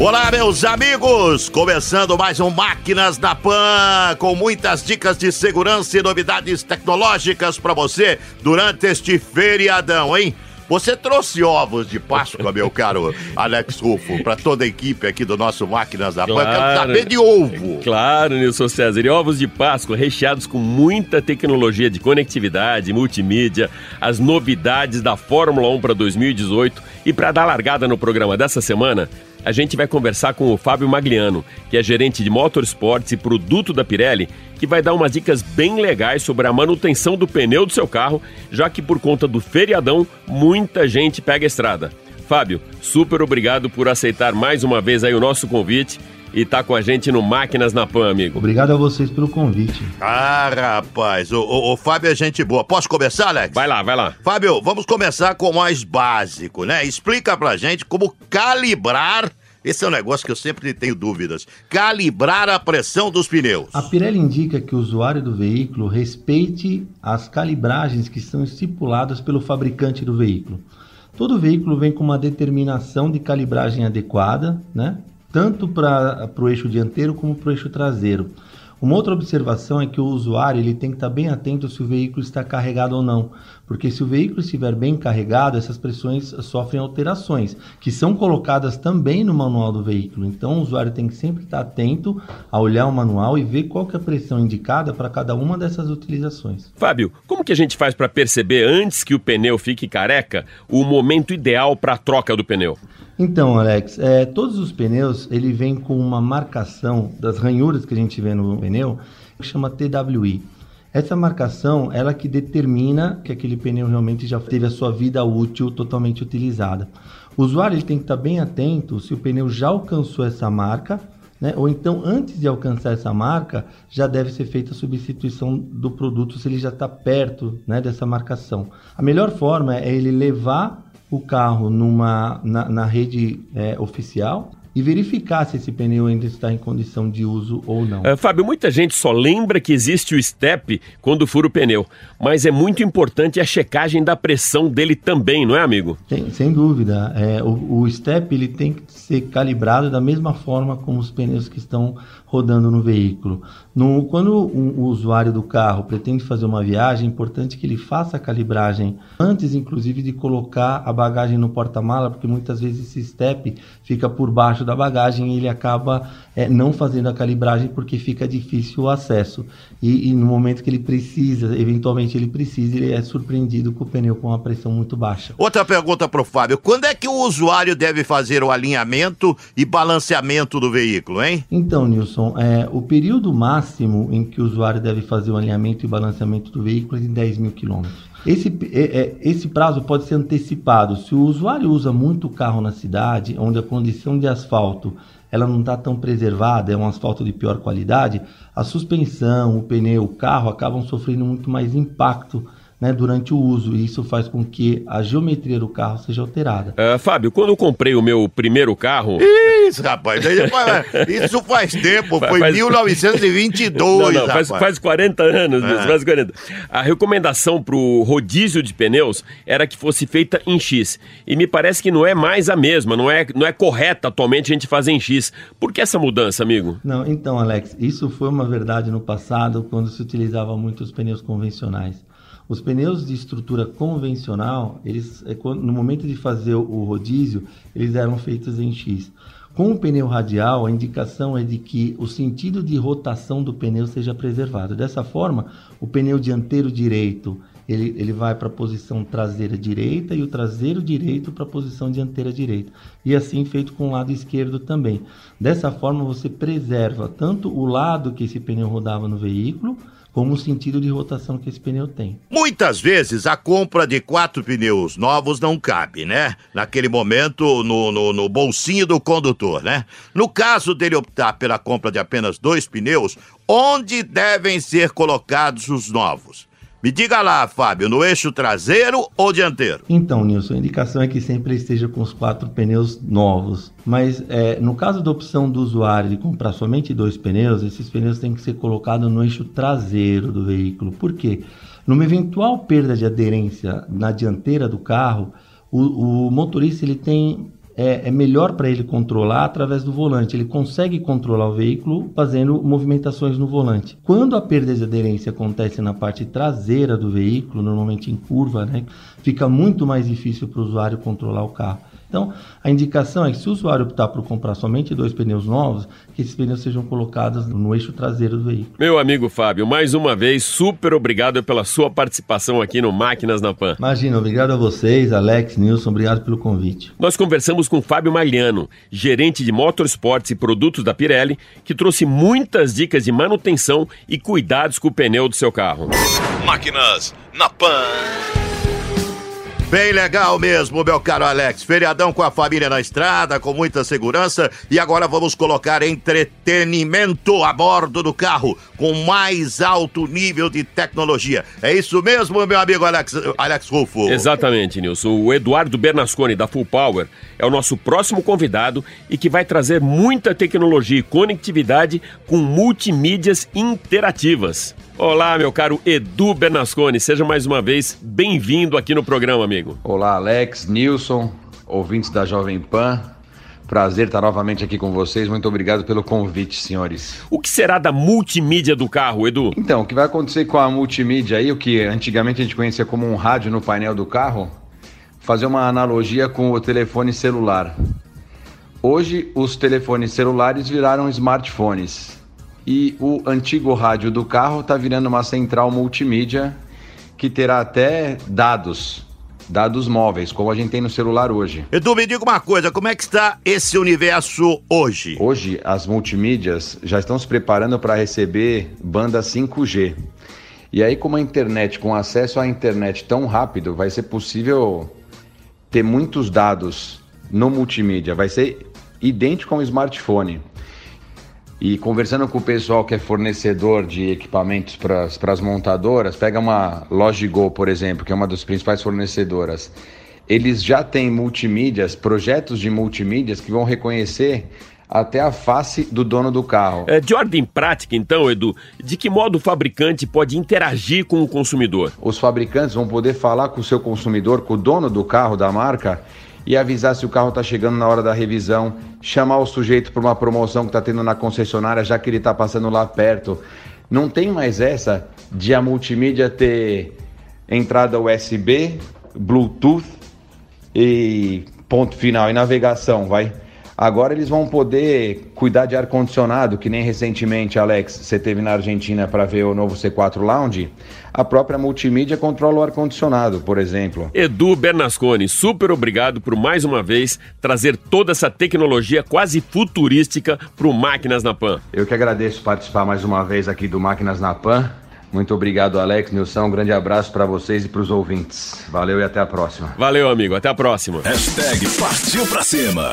Olá, meus amigos! Começando mais um Máquinas da Pan, com muitas dicas de segurança e novidades tecnológicas para você durante este feriadão, hein? Você trouxe ovos de Páscoa, meu caro Alex Rufo, para toda a equipe aqui do nosso Máquinas da claro, Pan. Quero saber de ovo. Claro, Nilson César. E ovos de Páscoa recheados com muita tecnologia de conectividade, multimídia, as novidades da Fórmula 1 para 2018. E para dar largada no programa dessa semana, a gente vai conversar com o Fábio Magliano, que é gerente de motorsports e produto da Pirelli, que vai dar umas dicas bem legais sobre a manutenção do pneu do seu carro, já que por conta do feriadão, muita gente pega a estrada. Fábio, super obrigado por aceitar mais uma vez aí o nosso convite e tá com a gente no Máquinas na Pan, amigo. Obrigado a vocês pelo convite. Ah, rapaz, o, o, o, Fábio é gente boa. Posso começar, Alex? Vai lá, vai lá. Fábio, vamos começar com o mais básico, né? Explica pra gente como calibrar esse é um negócio que eu sempre tenho dúvidas. Calibrar a pressão dos pneus. A Pirelli indica que o usuário do veículo respeite as calibragens que são estipuladas pelo fabricante do veículo. Todo veículo vem com uma determinação de calibragem adequada, né? tanto para o eixo dianteiro como para o eixo traseiro. Uma outra observação é que o usuário ele tem que estar bem atento se o veículo está carregado ou não, porque se o veículo estiver bem carregado, essas pressões sofrem alterações, que são colocadas também no manual do veículo. Então o usuário tem que sempre estar atento a olhar o manual e ver qual é a pressão indicada para cada uma dessas utilizações. Fábio, como que a gente faz para perceber antes que o pneu fique careca o momento ideal para a troca do pneu? Então, Alex, é, todos os pneus ele vem com uma marcação das ranhuras que a gente vê no pneu que chama TWI. Essa marcação ela que determina que aquele pneu realmente já teve a sua vida útil totalmente utilizada. O usuário ele tem que estar bem atento se o pneu já alcançou essa marca, né? ou então antes de alcançar essa marca já deve ser feita a substituição do produto se ele já está perto né, dessa marcação. A melhor forma é ele levar o carro numa, na, na rede é, oficial e verificar se esse pneu ainda está em condição de uso ou não. Uh, Fábio, muita gente só lembra que existe o step quando fura o pneu, mas é muito importante a checagem da pressão dele também, não é, amigo? Sem, sem dúvida. É, o, o step ele tem que ser calibrado da mesma forma como os pneus que estão rodando no veículo. No, quando o, o usuário do carro pretende fazer uma viagem, é importante que ele faça a calibragem antes, inclusive, de colocar a bagagem no porta-mala, porque muitas vezes esse step fica por baixo da bagagem e ele acaba é, não fazendo a calibragem porque fica difícil o acesso. E, e, no momento que ele precisa, eventualmente ele precisa, ele é surpreendido com o pneu com uma pressão muito baixa. Outra pergunta para o Fábio: quando é que o usuário deve fazer o alinhamento e balanceamento do veículo, hein? Então, Nilson é, o período máximo em que o usuário deve fazer o alinhamento e balanceamento do veículo é de 10 mil quilômetros. Esse, é, é, esse prazo pode ser antecipado. Se o usuário usa muito carro na cidade, onde a condição de asfalto ela não está tão preservada, é um asfalto de pior qualidade, a suspensão, o pneu, o carro acabam sofrendo muito mais impacto né, durante o uso. E isso faz com que a geometria do carro seja alterada. Uh, Fábio, quando eu comprei o meu primeiro carro. Isso, rapaz, isso faz tempo, foi faz... 1922. Não, não, faz, faz 40 anos, é. faz 40. A recomendação para o rodízio de pneus era que fosse feita em X. E me parece que não é mais a mesma, não é, não é correta atualmente a gente fazer em X. Por que essa mudança, amigo? Não, então, Alex, isso foi uma verdade no passado, quando se utilizava muito os pneus convencionais. Os pneus de estrutura convencional, eles, é no momento de fazer o rodízio, eles eram feitos em X. Com o pneu radial, a indicação é de que o sentido de rotação do pneu seja preservado. Dessa forma, o pneu dianteiro direito ele, ele vai para a posição traseira direita e o traseiro direito para a posição dianteira direita. E assim feito com o lado esquerdo também. Dessa forma, você preserva tanto o lado que esse pneu rodava no veículo, como o sentido de rotação que esse pneu tem. Muitas vezes a compra de quatro pneus novos não cabe, né? Naquele momento, no, no, no, bolsinho do condutor, né? No caso dele optar pela compra de apenas dois pneus, onde devem ser colocados os novos? Diga lá, Fábio, no eixo traseiro ou dianteiro? Então, Nilson, a indicação é que sempre esteja com os quatro pneus novos. Mas é, no caso da opção do usuário de comprar somente dois pneus, esses pneus têm que ser colocados no eixo traseiro do veículo. Por quê? Numa eventual perda de aderência na dianteira do carro, o, o motorista ele tem é, é melhor para ele controlar através do volante. Ele consegue controlar o veículo fazendo movimentações no volante. Quando a perda de aderência acontece na parte traseira do veículo, normalmente em curva, né, fica muito mais difícil para o usuário controlar o carro. Então, a indicação é que se o usuário optar por comprar somente dois pneus novos, que esses pneus sejam colocados no eixo traseiro do veículo. Meu amigo Fábio, mais uma vez, super obrigado pela sua participação aqui no Máquinas na Pan. Imagina, obrigado a vocês, Alex, Nilson, obrigado pelo convite. Nós conversamos com Fábio Magliano, gerente de motorsports e produtos da Pirelli, que trouxe muitas dicas de manutenção e cuidados com o pneu do seu carro. Máquinas na Pan. Bem legal mesmo, meu caro Alex. Feriadão com a família na estrada, com muita segurança. E agora vamos colocar entretenimento a bordo do carro, com mais alto nível de tecnologia. É isso mesmo, meu amigo Alex, Alex Rufo? Exatamente, Nilson. O Eduardo Bernasconi, da Full Power, é o nosso próximo convidado e que vai trazer muita tecnologia e conectividade com multimídias interativas. Olá, meu caro Edu Bernasconi, seja mais uma vez bem-vindo aqui no programa, amigo. Olá, Alex, Nilson, ouvintes da Jovem Pan. Prazer estar novamente aqui com vocês. Muito obrigado pelo convite, senhores. O que será da multimídia do carro, Edu? Então, o que vai acontecer com a multimídia aí, o que antigamente a gente conhecia como um rádio no painel do carro, fazer uma analogia com o telefone celular. Hoje, os telefones celulares viraram smartphones e o antigo rádio do carro está virando uma central multimídia que terá até dados, dados móveis, como a gente tem no celular hoje. Edu, me diga uma coisa, como é que está esse universo hoje? Hoje, as multimídias já estão se preparando para receber banda 5G. E aí, com a internet, com acesso à internet tão rápido, vai ser possível ter muitos dados no multimídia. Vai ser idêntico a um smartphone. E conversando com o pessoal que é fornecedor de equipamentos para as montadoras, pega uma Logigo, por exemplo, que é uma das principais fornecedoras. Eles já têm multimídias, projetos de multimídias que vão reconhecer até a face do dono do carro. É, de ordem prática, então, Edu, de que modo o fabricante pode interagir com o consumidor? Os fabricantes vão poder falar com o seu consumidor, com o dono do carro da marca, e avisar se o carro está chegando na hora da revisão, chamar o sujeito para uma promoção que está tendo na concessionária, já que ele está passando lá perto. Não tem mais essa de a multimídia ter entrada USB, Bluetooth e ponto final e navegação, vai. Agora eles vão poder cuidar de ar-condicionado, que nem recentemente, Alex, você teve na Argentina para ver o novo C4 Lounge. A própria multimídia controla o ar-condicionado, por exemplo. Edu Bernasconi, super obrigado por mais uma vez trazer toda essa tecnologia quase futurística para o Máquinas na Pan. Eu que agradeço participar mais uma vez aqui do Máquinas na Pan. Muito obrigado, Alex, Nilson. Um grande abraço para vocês e para os ouvintes. Valeu e até a próxima. Valeu, amigo. Até a próxima. Hashtag partiu pra cima.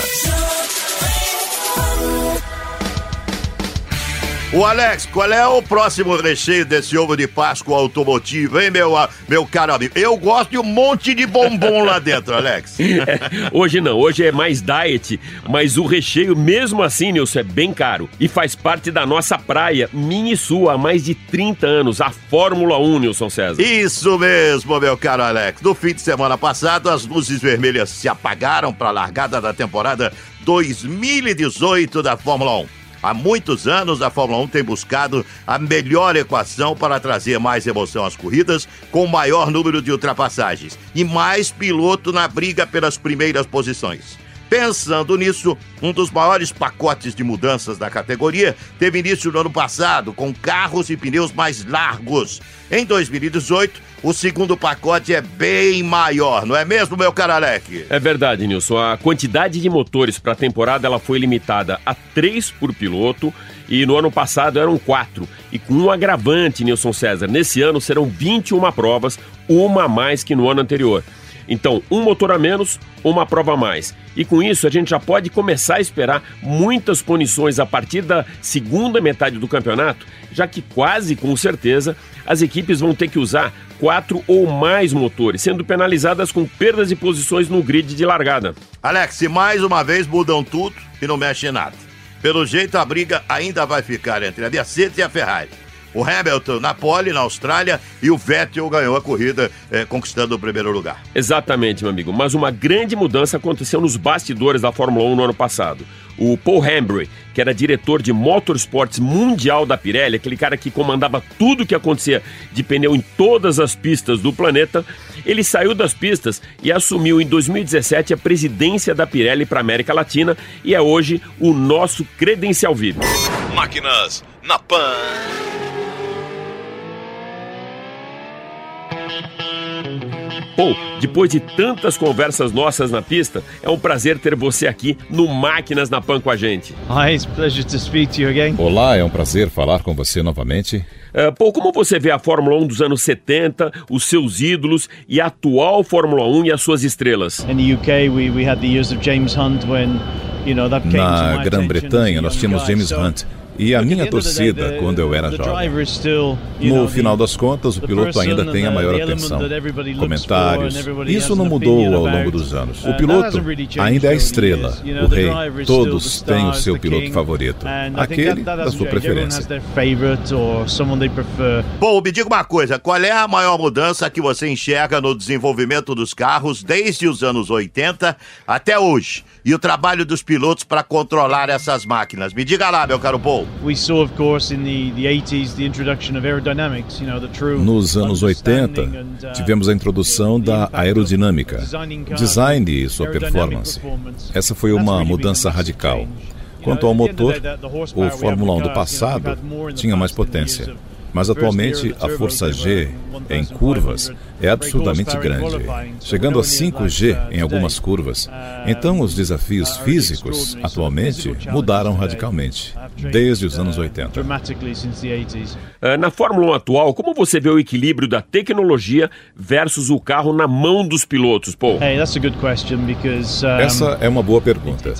O Alex, qual é o próximo recheio desse ovo de Páscoa automotivo, hein, meu, meu caro amigo? Eu gosto de um monte de bombom lá dentro, Alex. É, hoje não, hoje é mais diet, mas o recheio, mesmo assim, Nilson, é bem caro. E faz parte da nossa praia, minha e sua, há mais de 30 anos, a Fórmula 1, Nilson César. Isso mesmo, meu caro Alex. No fim de semana passado, as luzes vermelhas se apagaram para a largada da temporada 2018 da Fórmula 1. Há muitos anos, a Fórmula 1 tem buscado a melhor equação para trazer mais emoção às corridas, com maior número de ultrapassagens e mais piloto na briga pelas primeiras posições. Pensando nisso, um dos maiores pacotes de mudanças da categoria teve início no ano passado, com carros e pneus mais largos. Em 2018, o segundo pacote é bem maior, não é mesmo, meu caro Alec? É verdade, Nilson. A quantidade de motores para a temporada ela foi limitada a três por piloto e no ano passado eram quatro. E com um agravante, Nilson César, nesse ano serão 21 provas, uma a mais que no ano anterior. Então, um motor a menos, uma prova a mais. E com isso, a gente já pode começar a esperar muitas punições a partir da segunda metade do campeonato, já que quase com certeza as equipes vão ter que usar quatro ou mais motores, sendo penalizadas com perdas de posições no grid de largada. Alex, mais uma vez mudam tudo e não mexe em nada. Pelo jeito, a briga ainda vai ficar entre a Mercedes e a Ferrari o Hamilton na pole na Austrália e o Vettel ganhou a corrida, eh, conquistando o primeiro lugar. Exatamente, meu amigo. Mas uma grande mudança aconteceu nos bastidores da Fórmula 1 no ano passado. O Paul Hambry, que era diretor de motorsports mundial da Pirelli, aquele cara que comandava tudo que acontecia de pneu em todas as pistas do planeta, ele saiu das pistas e assumiu em 2017 a presidência da Pirelli para a América Latina e é hoje o nosso credencial VIP. Máquinas na Pan. Pô, depois de tantas conversas nossas na pista, é um prazer ter você aqui no Máquinas na Pan com a gente. Hi, it's a pleasure to speak to you again. Olá, é um prazer falar com você novamente. Uh, Pô, como você vê a Fórmula 1 dos anos 70, os seus ídolos e a atual Fórmula 1 e as suas estrelas? Na Grã-Bretanha, nós tínhamos. James Hunt e a minha torcida quando eu era jovem. No final das contas, o the piloto ainda tem a maior atenção. Comentários. Isso has não mudou ao longo dos anos. O piloto ainda é a over the estrela, o the rei. Todos the têm o star, seu the piloto king. favorito, aquele da sua preferência. their favorite or someone they prefer. Bom, me diga uma coisa, qual é a maior mudança que você enxerga no desenvolvimento dos carros desde os anos 80 até hoje? E o trabalho dos pilotos para controlar essas máquinas? Me diga lá, meu caro Paul. We saw, of course, in the, the 80s, the introduction of aerodynamics, you know, the true Nos anos 80, understanding and, uh, tivemos a introdução da aerodinâmica, design e sua performance. Essa foi uma mudança radical. Quanto ao motor, o Fórmula 1 in do passado tinha mais potência, mas atualmente a força G turbo, em curvas é absurdamente 1500 grande, chegando a we're nowhere near 5G that, uh, em algumas curvas. Uh, Então os desafios físicos atualmente mudaram radicalmente, desde os anos uh, 80. Dramatically since the 80s. Uh, na Fórmula 1 atual, como você vê o equilíbrio da tecnologia versus o carro na mão dos pilotos, Paul? Essa é uma boa pergunta,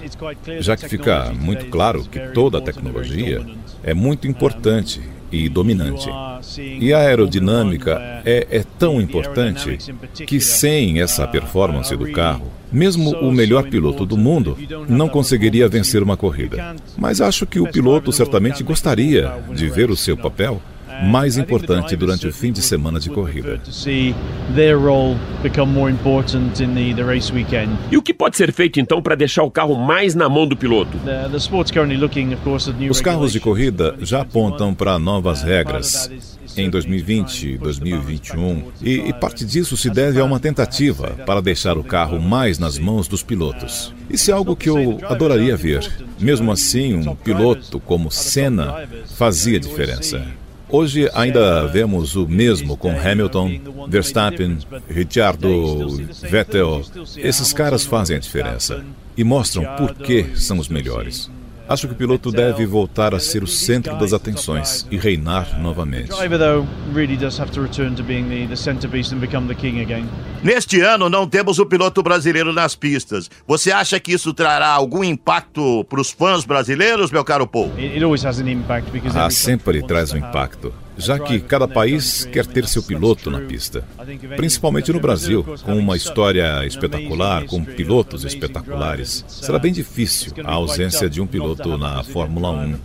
já que fica muito claro que toda a tecnologia é muito importante e dominante. E a aerodinâmica é, é tão importante que sem essa performance do carro, mesmo o melhor piloto do mundo não conseguiria vencer uma corrida. Mas acho que o piloto certamente gostaria de ver o seu papel mais importante durante o fim de semana de corrida. E o que pode ser feito então para deixar o carro mais na mão do piloto? The, the sport's currently looking, of course, at new Os carros de corrida já 2021. apontam para novas regras part of that is- is em certainly 2020 e trying to push the balance 2021 back towards the e, e parte disso se deve a uma tentativa para deixar o something carro mais nas to mãos see. dos pilotos. Uh, Isso é algo que eu adoraria ver. Mesmo assim, um piloto como Senna fazia diferença. Hoje ainda vemos o mesmo com Hamilton, Verstappen, Ricciardo, Vettel. Esses caras fazem a diferença e mostram por que são os melhores. Acho que o piloto deve voltar a ser o centro das atenções e reinar novamente. Neste ano não temos o piloto brasileiro nas pistas. Você acha que isso trará algum impacto para os fãs brasileiros, meu caro Paul? Ah, sempre traz um impacto, já que cada país quer ter seu piloto na pista. Principalmente no Brasil, com uma história espetacular, com pilotos espetaculares. Será bem difícil a ausência de um piloto na Fórmula 1.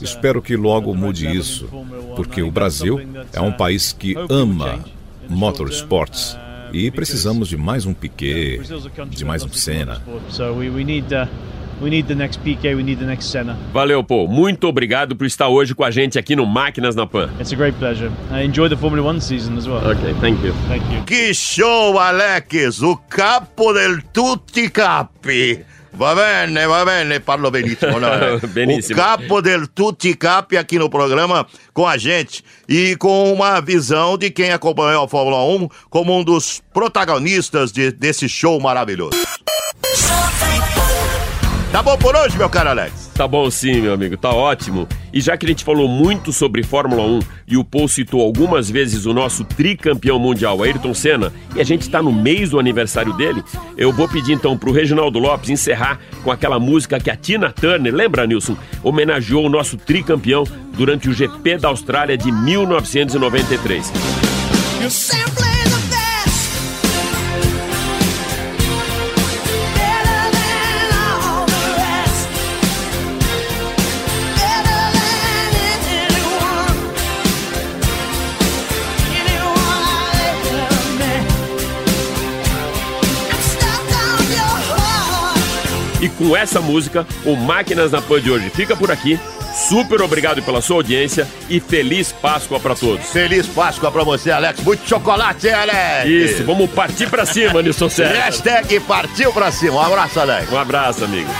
Espero que logo mude isso, porque o Brasil é um país que ama motorsports e precisamos de mais um Piquet, de mais um Senna. So we, we need we need the next PK, we need the next Senna. Valeu, Paul. Muito obrigado por estar hoje com a gente aqui no Máquinas na Pan. It's a great pleasure. I enjoy the Formula One season as well. Ok, thank you. Thank you. Que show, Alex! O capo del tutti capi! Va bene, va bene, parlo benissimo. Não. Benissimo. O capo del tutti capi aqui no programa com a gente e com uma visão de quem acompanhou a Fórmula 1 como um dos protagonistas de- desse show maravilhoso. Tá bom por hoje, meu caro Alex? Tá bom sim, meu amigo, tá ótimo. E já que a gente falou muito sobre Fórmula 1 e o Paul citou algumas vezes o nosso tricampeão mundial, Ayrton Senna, e a gente tá no mês do aniversário dele, eu vou pedir então pro Reginaldo Lopes encerrar com aquela música que a Tina Turner, lembra, Nilson? Homenageou o nosso tricampeão durante o GP da Austrália de 1993. Com essa música, o Máquinas na Pan de hoje fica por aqui. Super obrigado pela sua audiência e feliz Páscoa pra todos. Feliz Páscoa pra você, Alex. Muito chocolate, hein, Alex? Isso, vamos partir pra cima, Nilson César. Hashtag partiu pra cima. Um abraço, Alex. Um abraço, amigo.